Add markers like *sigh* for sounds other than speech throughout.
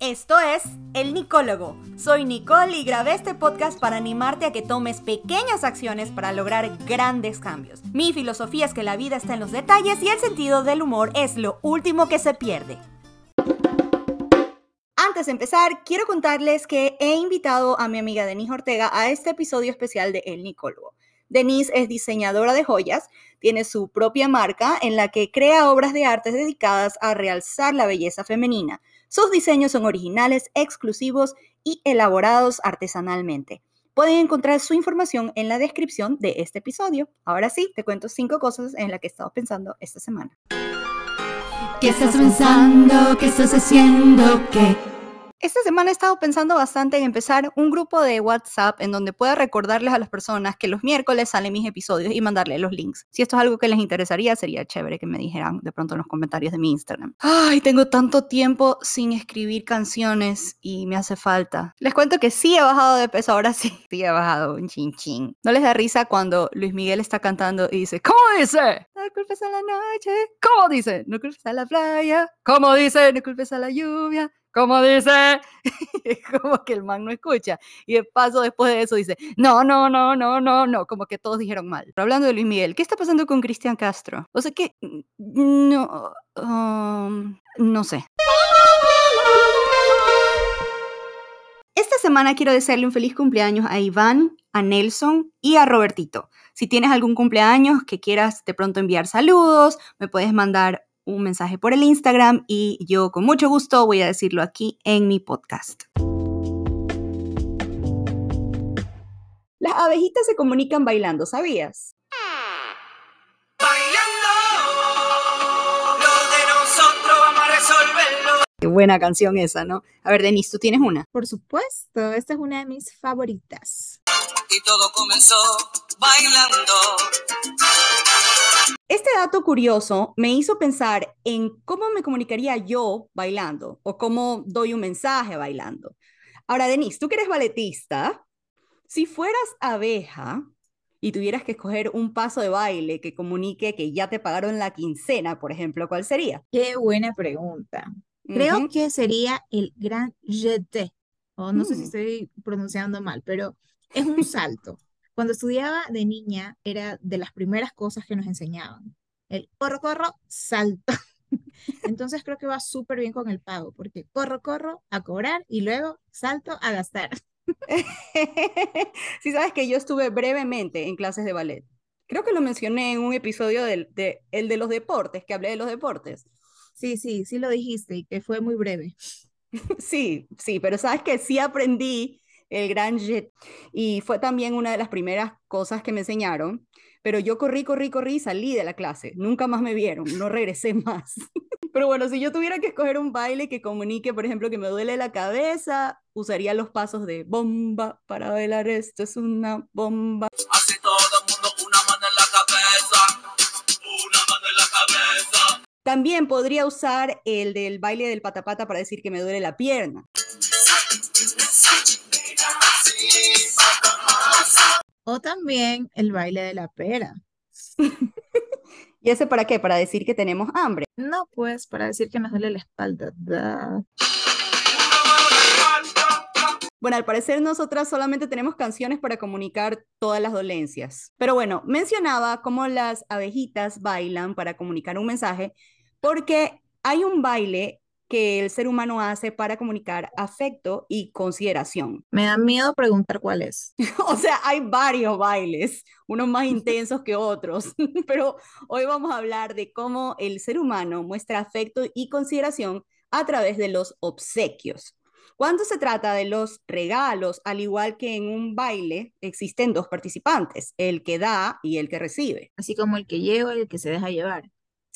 Esto es El Nicólogo. Soy Nicole y grabé este podcast para animarte a que tomes pequeñas acciones para lograr grandes cambios. Mi filosofía es que la vida está en los detalles y el sentido del humor es lo último que se pierde. Antes de empezar, quiero contarles que he invitado a mi amiga Denise Ortega a este episodio especial de El Nicólogo. Denise es diseñadora de joyas, tiene su propia marca en la que crea obras de arte dedicadas a realzar la belleza femenina sus diseños son originales, exclusivos y elaborados artesanalmente. Pueden encontrar su información en la descripción de este episodio. Ahora sí, te cuento cinco cosas en las que he estado pensando esta semana. ¿Qué estás pensando? ¿Qué estás haciendo? ¿Qué? Esta semana he estado pensando bastante en empezar un grupo de WhatsApp en donde pueda recordarles a las personas que los miércoles salen mis episodios y mandarles los links. Si esto es algo que les interesaría, sería chévere que me dijeran de pronto en los comentarios de mi Instagram. Ay, tengo tanto tiempo sin escribir canciones y me hace falta. Les cuento que sí he bajado de peso, ahora sí, *laughs* sí he bajado un chin chin. ¿No les da risa cuando Luis Miguel está cantando y dice, ¿cómo dice? No culpes a la noche. ¿Cómo dice? No culpes a la playa. ¿Cómo dice? No culpes a la lluvia. ¿Cómo dice? *laughs* como que el man no escucha. Y de paso, después de eso, dice, no, no, no, no, no, no, como que todos dijeron mal. Pero hablando de Luis Miguel, ¿qué está pasando con Cristian Castro? O sea que, no, um, no sé. Esta semana quiero desearle un feliz cumpleaños a Iván, a Nelson y a Robertito. Si tienes algún cumpleaños que quieras de pronto enviar saludos, me puedes mandar un mensaje por el Instagram y yo con mucho gusto voy a decirlo aquí en mi podcast. Las abejitas se comunican bailando, ¿sabías? Qué buena canción esa, ¿no? A ver, Denise, ¿tú tienes una? Por supuesto, esta es una de mis favoritas. Y todo comenzó bailando. Este dato curioso me hizo pensar en cómo me comunicaría yo bailando o cómo doy un mensaje bailando. Ahora, Denise, tú que eres balletista, si fueras abeja y tuvieras que escoger un paso de baile que comunique que ya te pagaron la quincena, por ejemplo, ¿cuál sería? Qué buena pregunta. Creo que sería el gran jeté, o no sé si mm. estoy pronunciando mal, pero es un salto. Cuando estudiaba de niña era de las primeras cosas que nos enseñaban. El corro, corro, salto. *laughs* Entonces creo que va súper bien con el pago, porque corro, corro a cobrar y luego salto a gastar. *laughs* sí, sabes que yo estuve brevemente en clases de ballet. Creo que lo mencioné en un episodio del de, el de los deportes, que hablé de los deportes. Sí, sí, sí lo dijiste y que fue muy breve. *laughs* sí, sí, pero sabes que sí aprendí el Gran Jet. Y fue también una de las primeras cosas que me enseñaron. Pero yo corrí, corrí, corrí y salí de la clase. Nunca más me vieron, no regresé *laughs* más. Pero bueno, si yo tuviera que escoger un baile que comunique, por ejemplo, que me duele la cabeza, usaría los pasos de bomba para bailar. Esto es una bomba. Así todo el mundo, una mano en la cabeza. Una mano en la cabeza. También podría usar el del baile del patapata para decir que me duele la pierna. O también el baile de la pera. *laughs* ¿Y ese para qué? ¿Para decir que tenemos hambre? No, pues para decir que nos duele la espalda. Bueno, al parecer nosotras solamente tenemos canciones para comunicar todas las dolencias. Pero bueno, mencionaba cómo las abejitas bailan para comunicar un mensaje, porque hay un baile que el ser humano hace para comunicar afecto y consideración. Me da miedo preguntar cuál es. *laughs* o sea, hay varios bailes, unos más *laughs* intensos que otros, *laughs* pero hoy vamos a hablar de cómo el ser humano muestra afecto y consideración a través de los obsequios. Cuando se trata de los regalos, al igual que en un baile, existen dos participantes, el que da y el que recibe. Así como el que lleva y el que se deja llevar.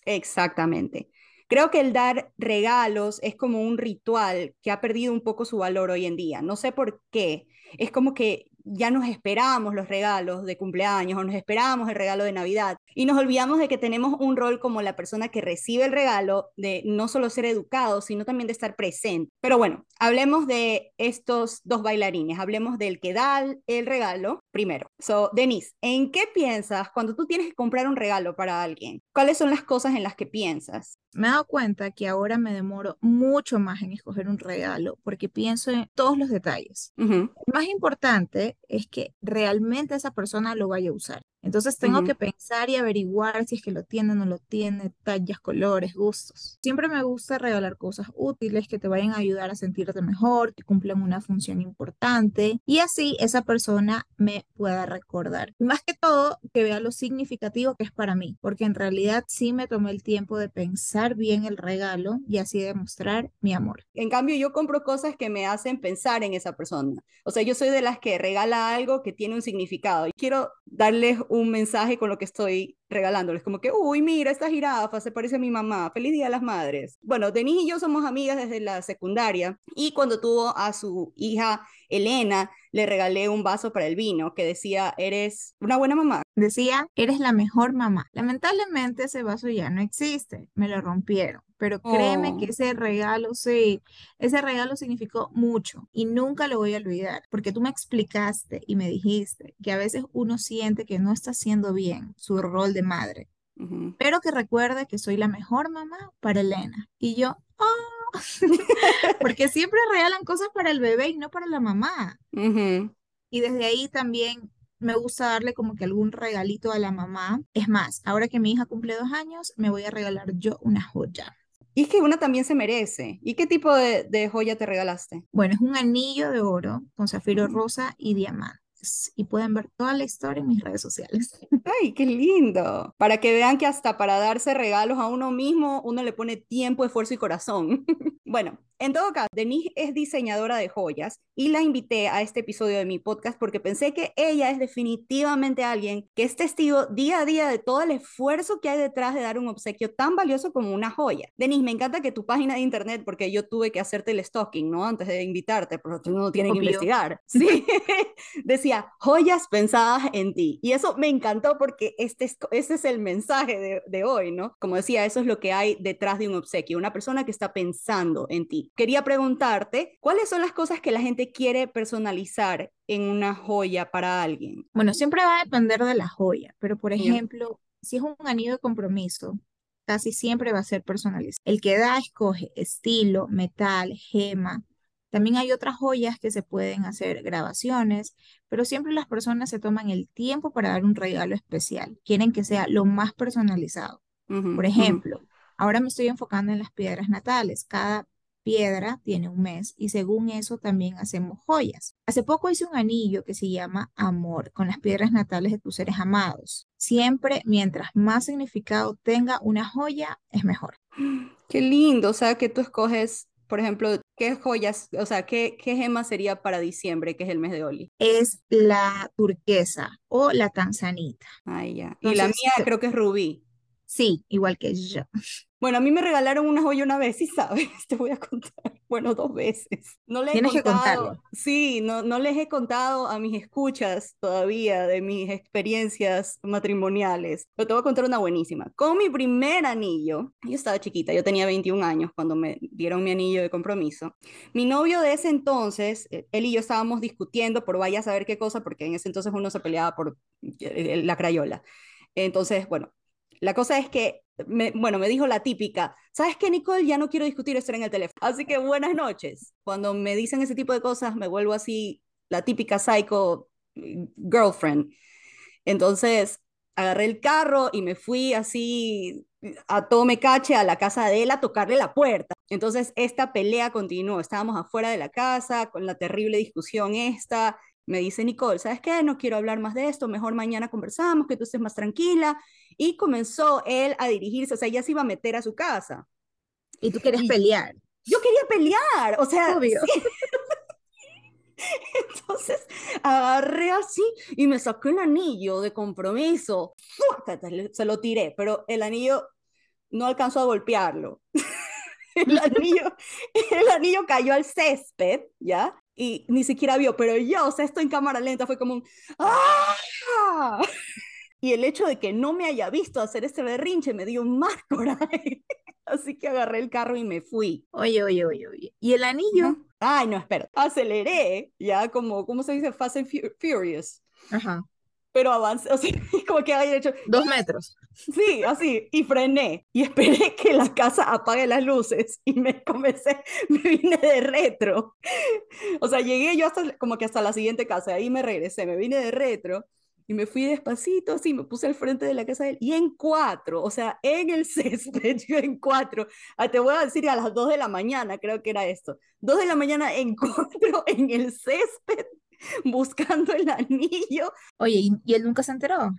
Exactamente. Creo que el dar regalos es como un ritual que ha perdido un poco su valor hoy en día. No sé por qué. Es como que ya nos esperamos los regalos de cumpleaños o nos esperamos el regalo de Navidad y nos olvidamos de que tenemos un rol como la persona que recibe el regalo, de no solo ser educado, sino también de estar presente. Pero bueno, hablemos de estos dos bailarines, hablemos del que da el regalo primero. So, Denise, ¿en qué piensas cuando tú tienes que comprar un regalo para alguien? ¿Cuáles son las cosas en las que piensas? Me he dado cuenta que ahora me demoro mucho más en escoger un regalo porque pienso en todos los detalles. Más importante es que realmente esa persona lo vaya a usar. Entonces tengo que pensar y averiguar si es que lo tiene o no lo tiene, tallas, colores, gustos. Siempre me gusta regalar cosas útiles que te vayan a ayudar a sentirte mejor, que cumplan una función importante y así esa persona me pueda recordar. Y más que todo, que vea lo significativo que es para mí, porque en realidad sí me tomé el tiempo de pensar bien el regalo y así demostrar mi amor. En cambio, yo compro cosas que me hacen pensar en esa persona. O sea, yo soy de las que regala algo que tiene un significado. Quiero darles un mensaje con lo que estoy regalándoles, como que, uy, mira, esta jirafa se parece a mi mamá, feliz día a las madres. Bueno, Denise y yo somos amigas desde la secundaria y cuando tuvo a su hija Elena, le regalé un vaso para el vino que decía, eres una buena mamá. Decía, eres la mejor mamá. Lamentablemente ese vaso ya no existe, me lo rompieron. Pero créeme que oh. ese regalo, sí, ese regalo significó mucho y nunca lo voy a olvidar, porque tú me explicaste y me dijiste que a veces uno siente que no está haciendo bien su rol de madre, pero que recuerde que soy la mejor mamá para Elena. Y yo, ¡oh! *laughs* porque *laughs* siempre regalan cosas para el bebé y no para la mamá. Y desde ahí también me gusta darle como que algún regalito a la mamá. Es más, ahora que mi hija cumple dos años, me voy a regalar yo una joya. Y es que una también se merece. ¿Y qué tipo de, de joya te regalaste? Bueno, es un anillo de oro con zafiro rosa y diamante y pueden ver toda la historia en mis redes sociales. *laughs* ¡Ay, qué lindo! Para que vean que hasta para darse regalos a uno mismo, uno le pone tiempo, esfuerzo y corazón. *laughs* bueno, en todo caso, Denise es diseñadora de joyas y la invité a este episodio de mi podcast porque pensé que ella es definitivamente alguien que es testigo día a día de todo el esfuerzo que hay detrás de dar un obsequio tan valioso como una joya. Denise, me encanta que tu página de internet, porque yo tuve que hacerte el stalking, ¿no? Antes de invitarte, porque uno tiene que investigar. *laughs* Sí, decía joyas pensadas en ti. Y eso me encantó porque este es, ese es el mensaje de, de hoy, ¿no? Como decía, eso es lo que hay detrás de un obsequio, una persona que está pensando en ti quería preguntarte, ¿cuáles son las cosas que la gente quiere personalizar en una joya para alguien? Bueno, siempre va a depender de la joya, pero por ejemplo, si es un anillo de compromiso, casi siempre va a ser personalizado. El que da escoge estilo, metal, gema. También hay otras joyas que se pueden hacer grabaciones, pero siempre las personas se toman el tiempo para dar un regalo especial. Quieren que sea lo más personalizado. Por ejemplo, ahora me estoy enfocando en las piedras natales. Cada piedra tiene un mes y según eso también hacemos joyas. Hace poco hice un anillo que se llama Amor con las piedras natales de tus seres amados. Siempre mientras más significado tenga una joya es mejor. *gasps* Qué lindo, o sea que tú escoges por ejemplo, ¿qué joyas, o sea, qué, qué gema sería para diciembre, que es el mes de Oli? Es la turquesa o la tanzanita. Ay, ya. y la mía creo que es rubí. Sí, igual que yo. *laughs* Bueno, a mí me regalaron una joya una vez, y sabes, *laughs* te voy a contar. Bueno, dos veces. No les Tienes he contado, que Sí, no, no les he contado a mis escuchas todavía de mis experiencias matrimoniales. Pero te voy a contar una buenísima. Con mi primer anillo, yo estaba chiquita, yo tenía 21 años cuando me dieron mi anillo de compromiso. Mi novio de ese entonces, eh, él y yo estábamos discutiendo por vaya a saber qué cosa, porque en ese entonces uno se peleaba por eh, la crayola. Entonces, bueno, la cosa es que, me, bueno, me dijo la típica, ¿sabes qué, Nicole? Ya no quiero discutir esto en el teléfono. Así que buenas noches. Cuando me dicen ese tipo de cosas, me vuelvo así, la típica psycho mm, girlfriend. Entonces, agarré el carro y me fui así a todo me cache a la casa de él a tocarle la puerta. Entonces, esta pelea continuó. Estábamos afuera de la casa con la terrible discusión esta me dice Nicole, ¿sabes qué? No quiero hablar más de esto, mejor mañana conversamos, que tú estés más tranquila. Y comenzó él a dirigirse, o sea, ya se iba a meter a su casa. Y tú querías pelear. Yo quería pelear, o sea. Obvio. *laughs* Entonces agarré así y me saqué un anillo de compromiso. Se lo tiré, pero el anillo no alcanzó a golpearlo. *laughs* el anillo, el anillo cayó al césped, ¿ya? Y ni siquiera vio, pero yo, o sea, esto en cámara lenta fue como un ¡Ah! *laughs* Y el hecho de que no me haya visto hacer este berrinche me dio más *laughs* coraje. Así que agarré el carro y me fui. Oye, oye, oye, oye. ¿Y el anillo? Ay, no, espera. Aceleré, ya como, ¿cómo se dice? Fast and Furious. Ajá. Pero avancé, *laughs* o sea, como que había hecho... Dos metros. Sí, así, y frené. Y esperé que la casa apague las luces y me comencé, *laughs* me vine de retro. O sea, llegué yo hasta, como que hasta la siguiente casa, ahí me regresé, me vine de retro y me fui despacito, así, me puse al frente de la casa de él, y en cuatro, o sea, en el *laughs* césped, yo en cuatro, ah, te voy a decir a las dos de la mañana, creo que era esto, dos de la mañana en cuatro, en el césped, *laughs* buscando el anillo. Oye, ¿y, y él nunca se enteró?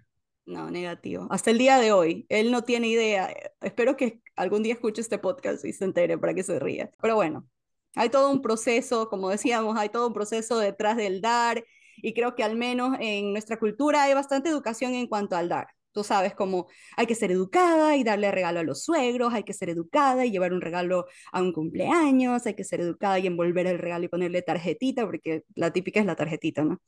No, negativo. Hasta el día de hoy, él no tiene idea. Espero que algún día escuche este podcast y se entere para que se ría. Pero bueno, hay todo un proceso, como decíamos, hay todo un proceso detrás del dar y creo que al menos en nuestra cultura hay bastante educación en cuanto al dar. Tú sabes cómo hay que ser educada y darle regalo a los suegros, hay que ser educada y llevar un regalo a un cumpleaños, hay que ser educada y envolver el regalo y ponerle tarjetita, porque la típica es la tarjetita, ¿no?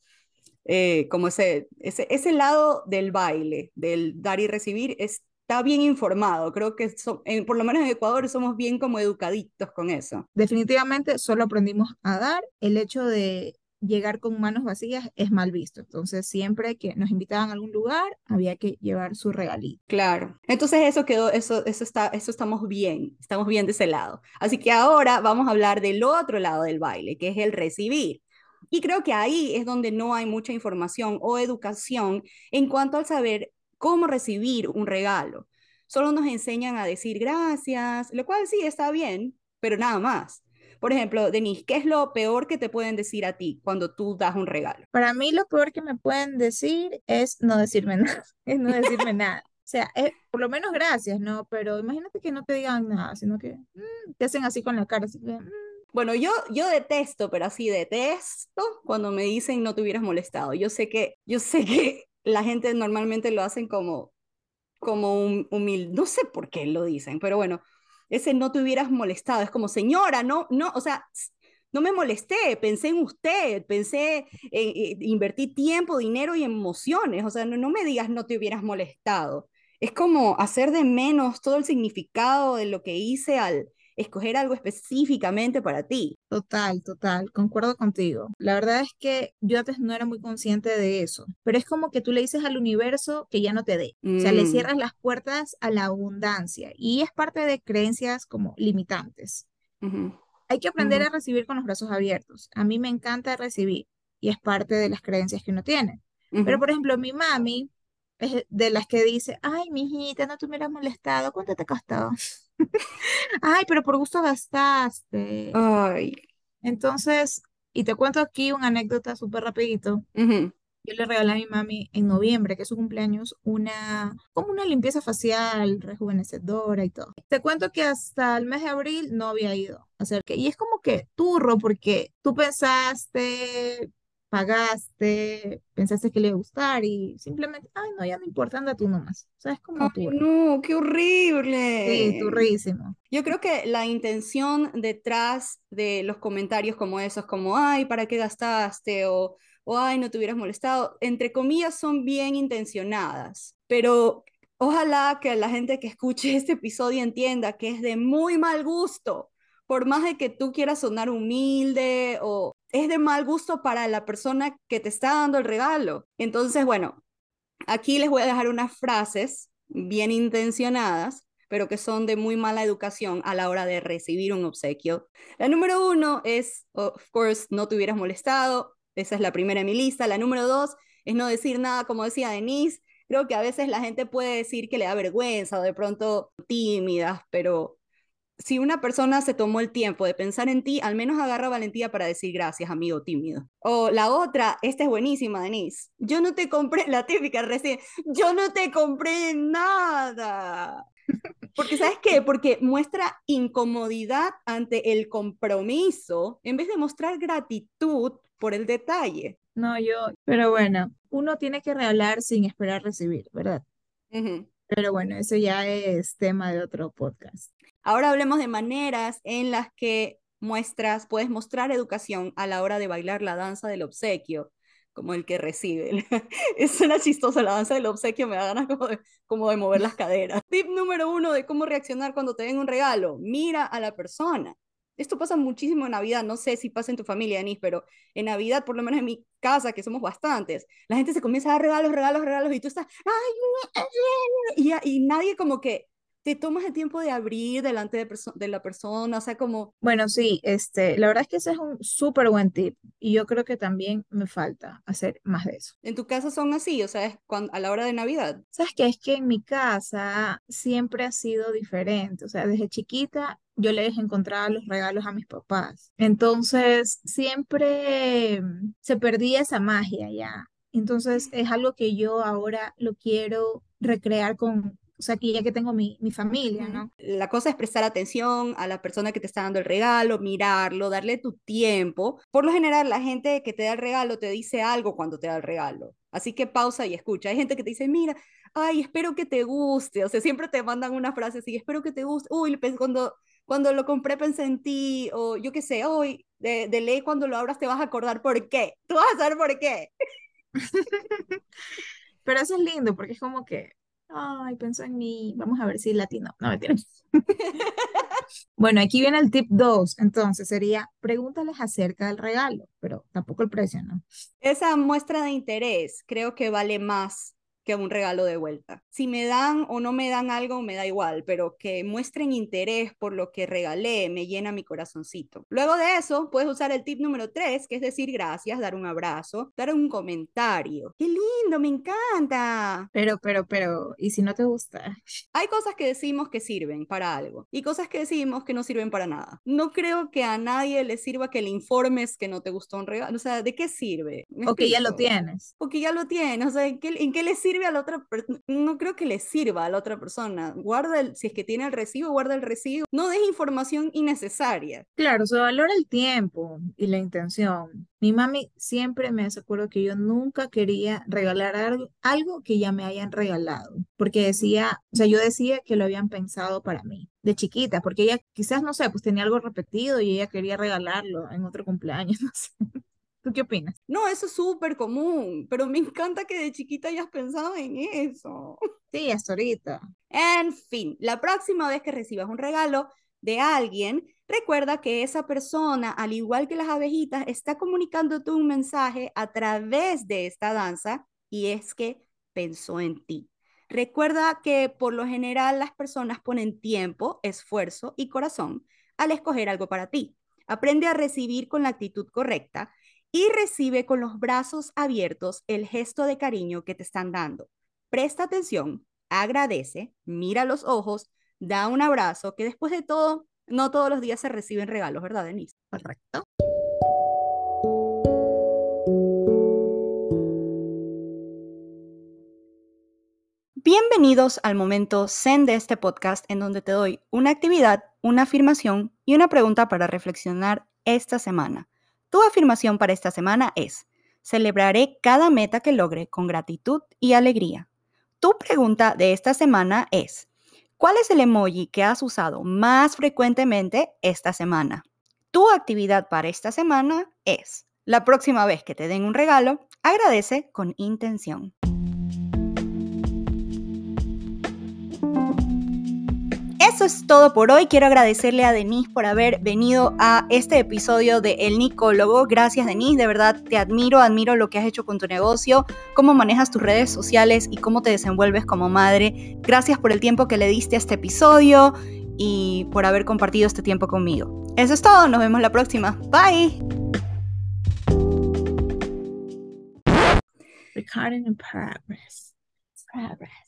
Eh, como ese, ese, ese lado del baile, del dar y recibir, está bien informado. Creo que so, por lo menos en Ecuador somos bien como educaditos con eso. Definitivamente solo aprendimos a dar. El hecho de llegar con manos vacías es mal visto. Entonces, siempre que nos invitaban a algún lugar, había que llevar su regalito. Claro. Entonces, eso quedó, eso, eso está, eso estamos bien, estamos bien de ese lado. Así que ahora vamos a hablar del otro lado del baile, que es el recibir. Y creo que ahí es donde no hay mucha información o educación en cuanto al saber cómo recibir un regalo. Solo nos enseñan a decir gracias, lo cual sí está bien, pero nada más. Por ejemplo, Denise, ¿qué es lo peor que te pueden decir a ti cuando tú das un regalo? Para mí lo peor que me pueden decir es no decirme *laughs* nada, es no decirme *laughs* nada. O sea, es, por lo menos gracias, ¿no? Pero imagínate que no te digan nada, sino que mm, te hacen así con la cara, así que... Mm. Bueno, yo, yo detesto, pero así detesto cuando me dicen no te hubieras molestado. Yo sé que, yo sé que la gente normalmente lo hacen como, como un humilde, no sé por qué lo dicen, pero bueno, ese no te hubieras molestado, es como señora, no, no, o sea, no me molesté, pensé en usted, pensé, en, en, invertí tiempo, dinero y emociones, o sea, no, no me digas no te hubieras molestado. Es como hacer de menos todo el significado de lo que hice al, escoger algo específicamente para ti. Total, total, concuerdo contigo. La verdad es que yo antes no era muy consciente de eso, pero es como que tú le dices al universo que ya no te dé. Mm. O sea, le mm. cierras las puertas a la abundancia y es parte de creencias como limitantes. Uh -huh. Hay que aprender uh -huh. a recibir con los brazos abiertos. A mí me encanta recibir y es parte de las creencias que uno tiene. Uh -huh. Pero, por ejemplo, mi mami es de las que dice, ay, mijita, no te hubieras molestado, ¿cuánto te costó? Ay, pero por gusto gastaste. Ay. Entonces, y te cuento aquí una anécdota súper rapidito. Uh -huh. Yo le regalé a mi mami en noviembre, que es su cumpleaños, una, como una limpieza facial rejuvenecedora y todo. Te cuento que hasta el mes de abril no había ido a hacer que, y es como que turro, porque tú pensaste, pagaste, pensaste que le iba a gustar y simplemente, ay, no, ya no importa, anda tú nomás. O sea, es como tú. no, qué horrible. Sí, turrísimo. Yo creo que la intención detrás de los comentarios como esos, como, ay, ¿para qué gastaste? O, o ay, no te hubieras molestado, entre comillas, son bien intencionadas, pero ojalá que la gente que escuche *laughs* este episodio entienda que es de muy mal gusto por más de que tú quieras sonar humilde o es de mal gusto para la persona que te está dando el regalo. Entonces, bueno, aquí les voy a dejar unas frases bien intencionadas, pero que son de muy mala educación a la hora de recibir un obsequio. La número uno es, of course, no te hubieras molestado. Esa es la primera en mi lista. La número dos es no decir nada, como decía Denise. Creo que a veces la gente puede decir que le da vergüenza o de pronto tímidas, pero si una persona se tomó el tiempo de pensar en ti, al menos agarra valentía para decir gracias, amigo tímido. O la otra, esta es buenísima, Denise. Yo no te compré, *laughs* la típica recién, yo no te compré nada. Porque, ¿sabes qué? Porque muestra incomodidad ante el compromiso en vez de mostrar gratitud por el detalle. No, yo, pero bueno, uno tiene que regalar sin esperar recibir, ¿verdad? Uh -huh. Pero bueno, eso ya es tema de otro podcast. Ahora hablemos de maneras en las que muestras, puedes mostrar educación a la hora de bailar la danza del obsequio, como el que recibe. *laughs* es una chistosa la danza del obsequio, me da ganas como de, como de mover las caderas. Tip número uno de cómo reaccionar cuando te den un regalo. Mira a la persona. Esto pasa muchísimo en Navidad, no sé si pasa en tu familia, Denise, pero en Navidad, por lo menos en mi casa, que somos bastantes, la gente se comienza a dar regalos, regalos, regalos, y tú estás, ¡ay! Y, y nadie como que te tomas el tiempo de abrir delante de, de, la persona, o sea, como... Bueno, sí, este, la verdad es que ese es un súper buen tip y yo creo que también me falta hacer más de eso. ¿En tu casa son así? O sea, es cuando, a la hora de Navidad. ¿Sabes qué? Es que en mi casa siempre ha sido diferente, o sea, desde chiquita yo les encontraba los regalos a mis papás. Entonces, siempre se perdía esa magia ya. Entonces, es algo que yo ahora lo quiero recrear con, o sea, aquí ya que tengo mi, mi familia, ¿no? La cosa es prestar atención a la persona que te está dando el regalo, mirarlo, darle tu tiempo. Por lo general, la gente que te da el regalo te dice algo cuando te da el regalo. Así que pausa y escucha. Hay gente que te dice, mira, ay, espero que te guste. O sea, siempre te mandan una frase así, espero que te guste. Uy, cuando, cuando lo compré pensé en ti. O yo qué sé, hoy, de, de ley cuando lo abras te vas a acordar por qué. *laughs* Tú vas a saber por qué. *laughs* Pero eso es lindo porque es como que Ay, pensó en mí. Vamos a ver si latino. No, me *laughs* bueno, aquí viene el tip 2. Entonces sería, pregúntales acerca del regalo, pero tampoco el precio, ¿no? Esa muestra de interés creo que vale más que un regalo de vuelta. Si me dan o no me dan algo, me da igual, pero que muestren interés por lo que regalé me llena mi corazoncito. Luego de eso, puedes usar el tip número 3, que es decir gracias, dar un abrazo, dar un comentario. ¡Qué lindo! ¡Me encanta! Pero, pero, pero, ¿y si no te gusta? *laughs* Hay cosas que decimos que sirven para algo y cosas que decimos que no sirven para nada. No creo que a nadie le sirva que le informes que no te gustó un regalo. O sea, ¿de qué sirve? O que ya lo tienes. O que ya lo tienes. O sea, ¿en qué, en qué le sirve? A la otra no creo que le sirva a la otra persona. Guarda el, si es que tiene el recibo, guarda el recibo. No des información innecesaria. Claro, se valora el tiempo y la intención. Mi mami siempre me hace acuerdo que yo nunca quería regalar algo, algo que ya me hayan regalado, porque decía, o sea, yo decía que lo habían pensado para mí de chiquita, porque ella quizás, no sé, pues tenía algo repetido y ella quería regalarlo en otro cumpleaños, *laughs* no sé qué opinas? No, eso es súper común, pero me encanta que de chiquita hayas pensado en eso. *laughs* Sí, hasta ahorita. En fin, la próxima vez que recibas un regalo de alguien, recuerda que esa persona, al igual que las abejitas, está comunicándote un mensaje a través de esta danza y es que pensó en ti. Recuerda que por lo general las personas ponen tiempo, esfuerzo y corazón al escoger algo para ti. Aprende a recibir con la actitud correcta y recibe con los brazos abiertos el gesto de cariño que te están dando. Presta atención, agradece, mira los ojos, da un abrazo, que después de todo, no todos los días se reciben regalos, ¿verdad, Denise? Correcto. Bienvenidos al momento Zen de este podcast en donde te doy una actividad, una afirmación y una pregunta para reflexionar esta semana. Tu afirmación para esta semana es, celebraré cada meta que logre con gratitud y alegría. Tu pregunta de esta semana es, ¿cuál es el emoji que has usado más frecuentemente esta semana? Tu actividad para esta semana es, la próxima vez que te den un regalo, agradece con intención. Eso es todo por hoy. Quiero agradecerle a Denise por haber venido a este episodio de El Nicólogo. Gracias, Denise. De verdad te admiro, admiro lo que has hecho con tu negocio, cómo manejas tus redes sociales y cómo te desenvuelves como madre. Gracias por el tiempo que le diste a este episodio y por haber compartido este tiempo conmigo. Eso es todo. Nos vemos la próxima. Bye. Recording in progress. Progress.